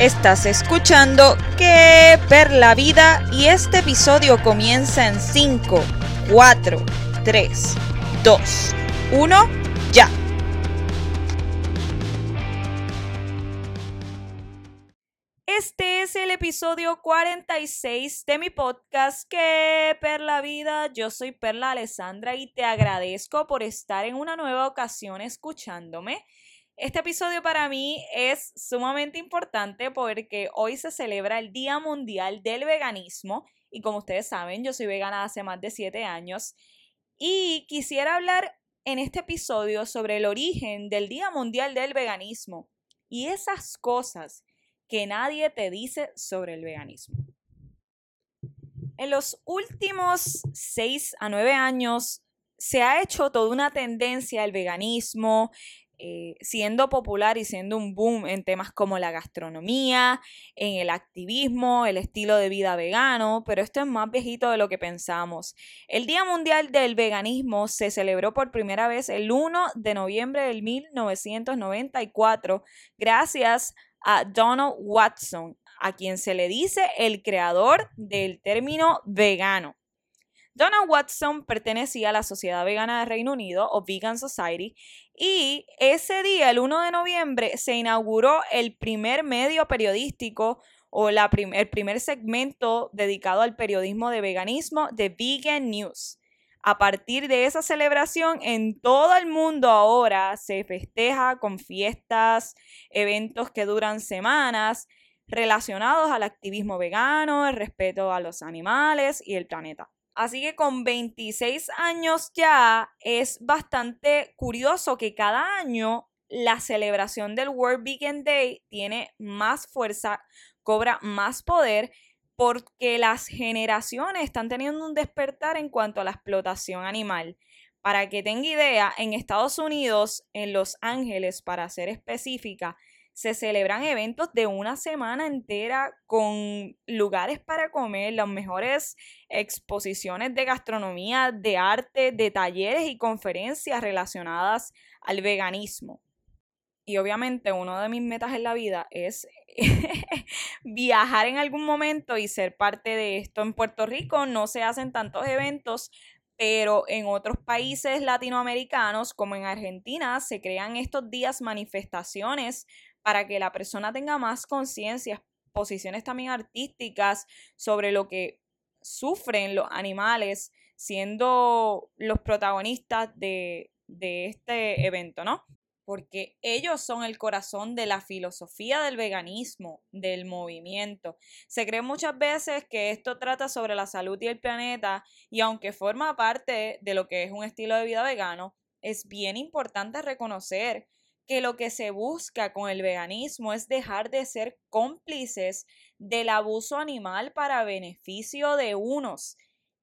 Estás escuchando Que per la vida y este episodio comienza en 5, 4, 3, 2, 1, ya. Este es el episodio 46 de mi podcast Que per la vida. Yo soy Perla Alessandra y te agradezco por estar en una nueva ocasión escuchándome. Este episodio para mí es sumamente importante porque hoy se celebra el Día Mundial del Veganismo y como ustedes saben, yo soy vegana hace más de 7 años y quisiera hablar en este episodio sobre el origen del Día Mundial del Veganismo y esas cosas que nadie te dice sobre el veganismo. En los últimos 6 a 9 años se ha hecho toda una tendencia al veganismo, eh, siendo popular y siendo un boom en temas como la gastronomía, en el activismo, el estilo de vida vegano, pero esto es más viejito de lo que pensamos. El Día Mundial del Veganismo se celebró por primera vez el 1 de noviembre del 1994 gracias a Donald Watson, a quien se le dice el creador del término vegano. Donald Watson pertenecía a la Sociedad Vegana de Reino Unido o Vegan Society y ese día, el 1 de noviembre, se inauguró el primer medio periodístico o el primer segmento dedicado al periodismo de veganismo de Vegan News. A partir de esa celebración, en todo el mundo ahora se festeja con fiestas, eventos que duran semanas relacionados al activismo vegano, el respeto a los animales y el planeta. Así que con 26 años ya es bastante curioso que cada año la celebración del World Vegan Day tiene más fuerza, cobra más poder porque las generaciones están teniendo un despertar en cuanto a la explotación animal. Para que tenga idea, en Estados Unidos, en Los Ángeles, para ser específica, se celebran eventos de una semana entera con lugares para comer, las mejores exposiciones de gastronomía, de arte, de talleres y conferencias relacionadas al veganismo. Y obviamente uno de mis metas en la vida es viajar en algún momento y ser parte de esto. En Puerto Rico no se hacen tantos eventos, pero en otros países latinoamericanos, como en Argentina, se crean estos días manifestaciones para que la persona tenga más conciencia, posiciones también artísticas sobre lo que sufren los animales siendo los protagonistas de, este evento, ¿no? porque ellos son el corazón de la filosofía del veganismo, del movimiento. Se cree muchas veces que esto trata sobre la salud y el planeta y aunque forma parte de lo que es un estilo de vida vegano, es bien importante reconocer que lo que se busca con el veganismo es dejar de ser cómplices del abuso animal para beneficio de unos.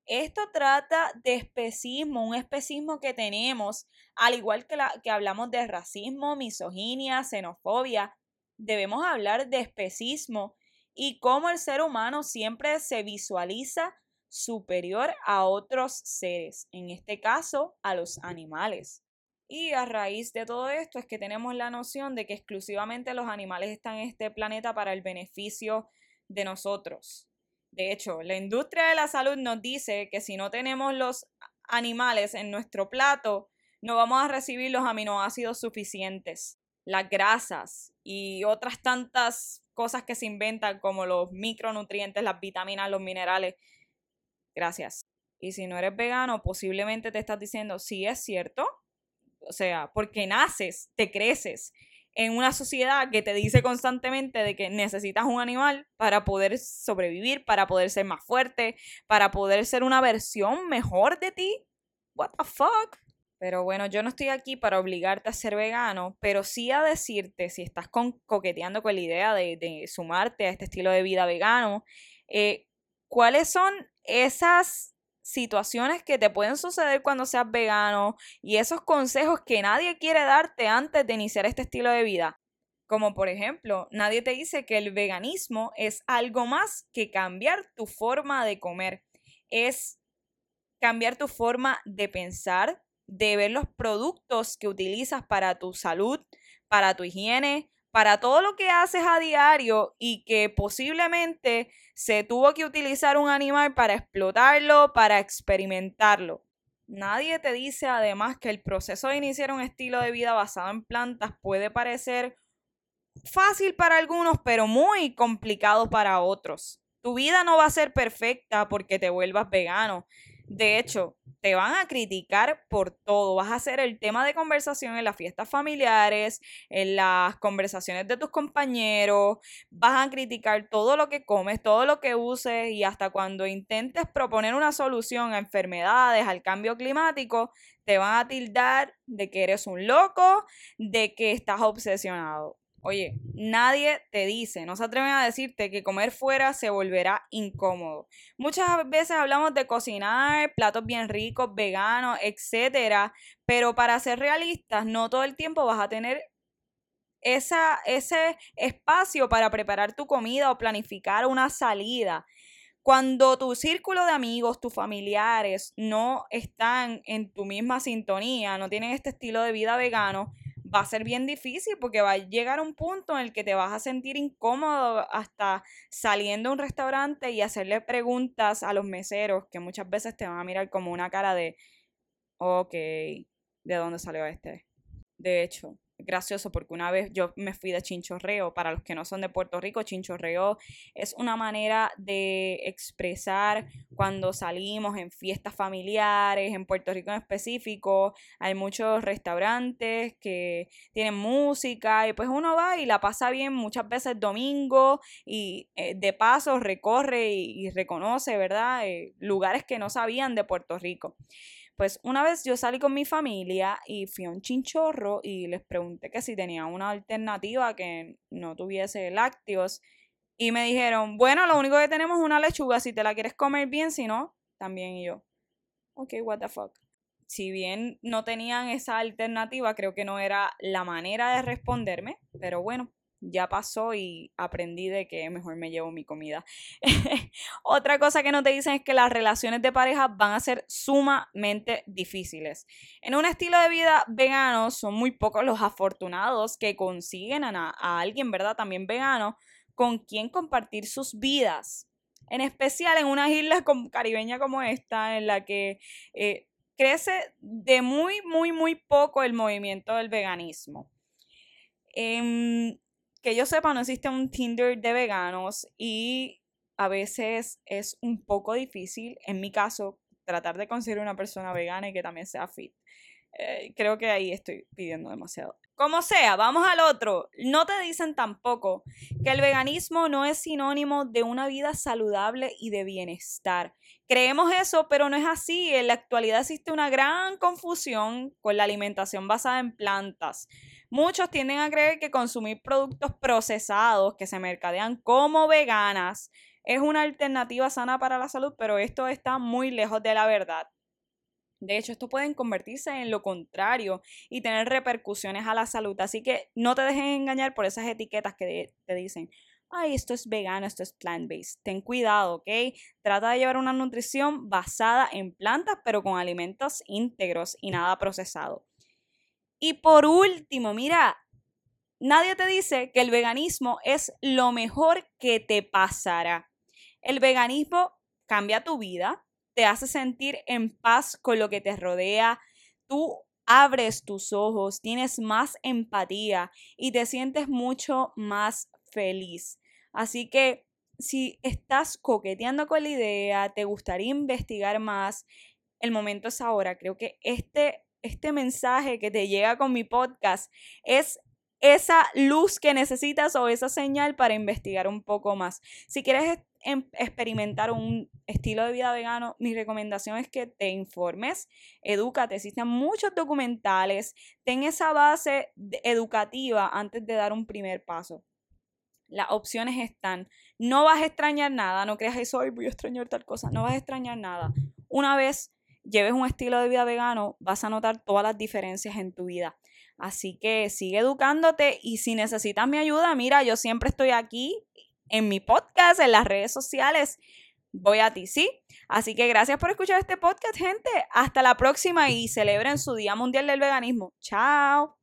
Esto trata de especismo, un especismo que tenemos, al igual que, la, que hablamos de racismo, misoginia, xenofobia, debemos hablar de especismo y cómo el ser humano siempre se visualiza superior a otros seres, en este caso a los animales. Y a raíz de todo esto es que tenemos la noción de que exclusivamente los animales están en este planeta para el beneficio de nosotros. De hecho, la industria de la salud nos dice que si no tenemos los animales en nuestro plato, no vamos a recibir los aminoácidos suficientes, las grasas y otras tantas cosas que se inventan como los micronutrientes, las vitaminas, los minerales. Gracias. Y si no eres vegano, posiblemente te estás diciendo, sí es cierto, o sea, porque naces, te creces en una sociedad que te dice constantemente de que necesitas un animal para poder sobrevivir, para poder ser más fuerte, para poder ser una versión mejor de ti. What the fuck? Pero bueno, yo no estoy aquí para obligarte a ser vegano, pero sí a decirte, si estás coqueteando con la idea de, sumarte a este estilo de vida vegano, eh, ¿cuáles son esas situaciones que te pueden suceder cuando seas vegano y esos consejos que nadie quiere darte antes de iniciar este estilo de vida. Como por ejemplo, nadie te dice que el veganismo es algo más que cambiar tu forma de comer. Es cambiar tu forma de pensar, de ver los productos que utilizas para tu salud, para tu higiene, para todo lo que haces a diario y que posiblemente se tuvo que utilizar un animal para explotarlo, para experimentarlo. Nadie te dice además que el proceso de iniciar un estilo de vida basado en plantas puede parecer fácil para algunos, pero muy complicado para otros. Tu vida no va a ser perfecta porque te vuelvas vegano. De hecho, te van a criticar por todo. Vas a ser el tema de conversación en las fiestas familiares, en las conversaciones de tus compañeros. Vas a criticar todo lo que comes, todo lo que uses y hasta cuando intentes proponer una solución a enfermedades, al cambio climático, te van a tildar de que eres un loco, de que estás obsesionado. Oye, nadie te dice, no se atreven a decirte que comer fuera se volverá incómodo. Muchas veces hablamos de cocinar, platos bien ricos, veganos, etcétera, pero para ser realistas, no todo el tiempo vas a tener ese espacio para preparar tu comida o planificar una salida. Cuando tu círculo de amigos, tus familiares no están en tu misma sintonía, no tienen este estilo de vida vegano, va a ser bien difícil porque va a llegar un punto en el que te vas a sentir incómodo hasta saliendo a un restaurante y hacerle preguntas a los meseros que muchas veces te van a mirar como una cara de, ok, ¿de dónde salió este? De hecho, gracioso porque una vez yo me fui de chinchorreo. Para los que no son de Puerto Rico, chinchorreo es una manera de expresar cuando salimos en fiestas familiares, en Puerto Rico en específico. Hay muchos restaurantes que tienen música y pues uno va y la pasa bien muchas veces domingo y eh, de paso recorre y, reconoce, ¿verdad? Eh, lugares que no sabían de Puerto Rico. Pues una vez yo salí con mi familia y fui a un chinchorro y les pregunté que si tenía una alternativa que no tuviese lácteos. Y me dijeron, bueno, lo único que tenemos es una lechuga, si te la quieres comer bien, si no, también y yo. Ok, what the fuck. Si bien no tenían esa alternativa, creo que no era la manera de responderme, pero bueno, ya pasó y aprendí de que mejor me llevo mi comida. Otra cosa que no te dicen es que las relaciones de pareja van a ser sumamente difíciles. En un estilo de vida vegano son muy pocos los afortunados que consiguen a, alguien, ¿verdad? También vegano, con quien compartir sus vidas. En especial en unas islas caribeñas como esta, en la que eh, crece de muy, muy, muy poco el movimiento del veganismo. Em, que yo sepa, no existe un Tinder de veganos y a veces es un poco difícil, en mi caso, tratar de conseguir una persona vegana y que también sea fit. Eh, creo que ahí estoy pidiendo demasiado. Como sea, vamos al otro. No te dicen tampoco que el veganismo no es sinónimo de una vida saludable y de bienestar. Creemos eso, pero no es así. En la actualidad existe una gran confusión con la alimentación basada en plantas. Muchos tienden a creer que consumir productos procesados que se mercadean como veganas es una alternativa sana para la salud, pero esto está muy lejos de la verdad. De hecho, esto puede convertirse en lo contrario y tener repercusiones a la salud. Así que no te dejen engañar por esas etiquetas que te dicen, ay, esto es vegano, esto es plant-based. Ten cuidado, ¿ok? Trata de llevar una nutrición basada en plantas, pero con alimentos íntegros y nada procesado. Y por último, mira, nadie te dice que el veganismo es lo mejor que te pasará. El veganismo cambia tu vida, te hace sentir en paz con lo que te rodea, tú abres tus ojos, tienes más empatía y te sientes mucho más feliz. Así que si estás coqueteando con la idea, te gustaría investigar más, el momento es ahora. Creo que este este mensaje que te llega con mi podcast es esa luz que necesitas o esa señal para investigar un poco más. Si quieres em, experimentar un estilo de vida vegano, mi recomendación es que te informes, edúcate, existen muchos documentales, ten esa base educativa antes de dar un primer paso. Las opciones están. No vas a extrañar nada, no creas eso, voy a extrañar tal cosa, no vas a extrañar nada. Una vez lleves un estilo de vida vegano, vas a notar todas las diferencias en tu vida. Así que sigue educándote y si necesitas mi ayuda, mira, yo siempre estoy aquí en mi podcast, en las redes sociales. Voy a ti, ¿sí? Así que gracias por escuchar este podcast, gente. Hasta la próxima y celebren su Día Mundial del Veganismo. Chao.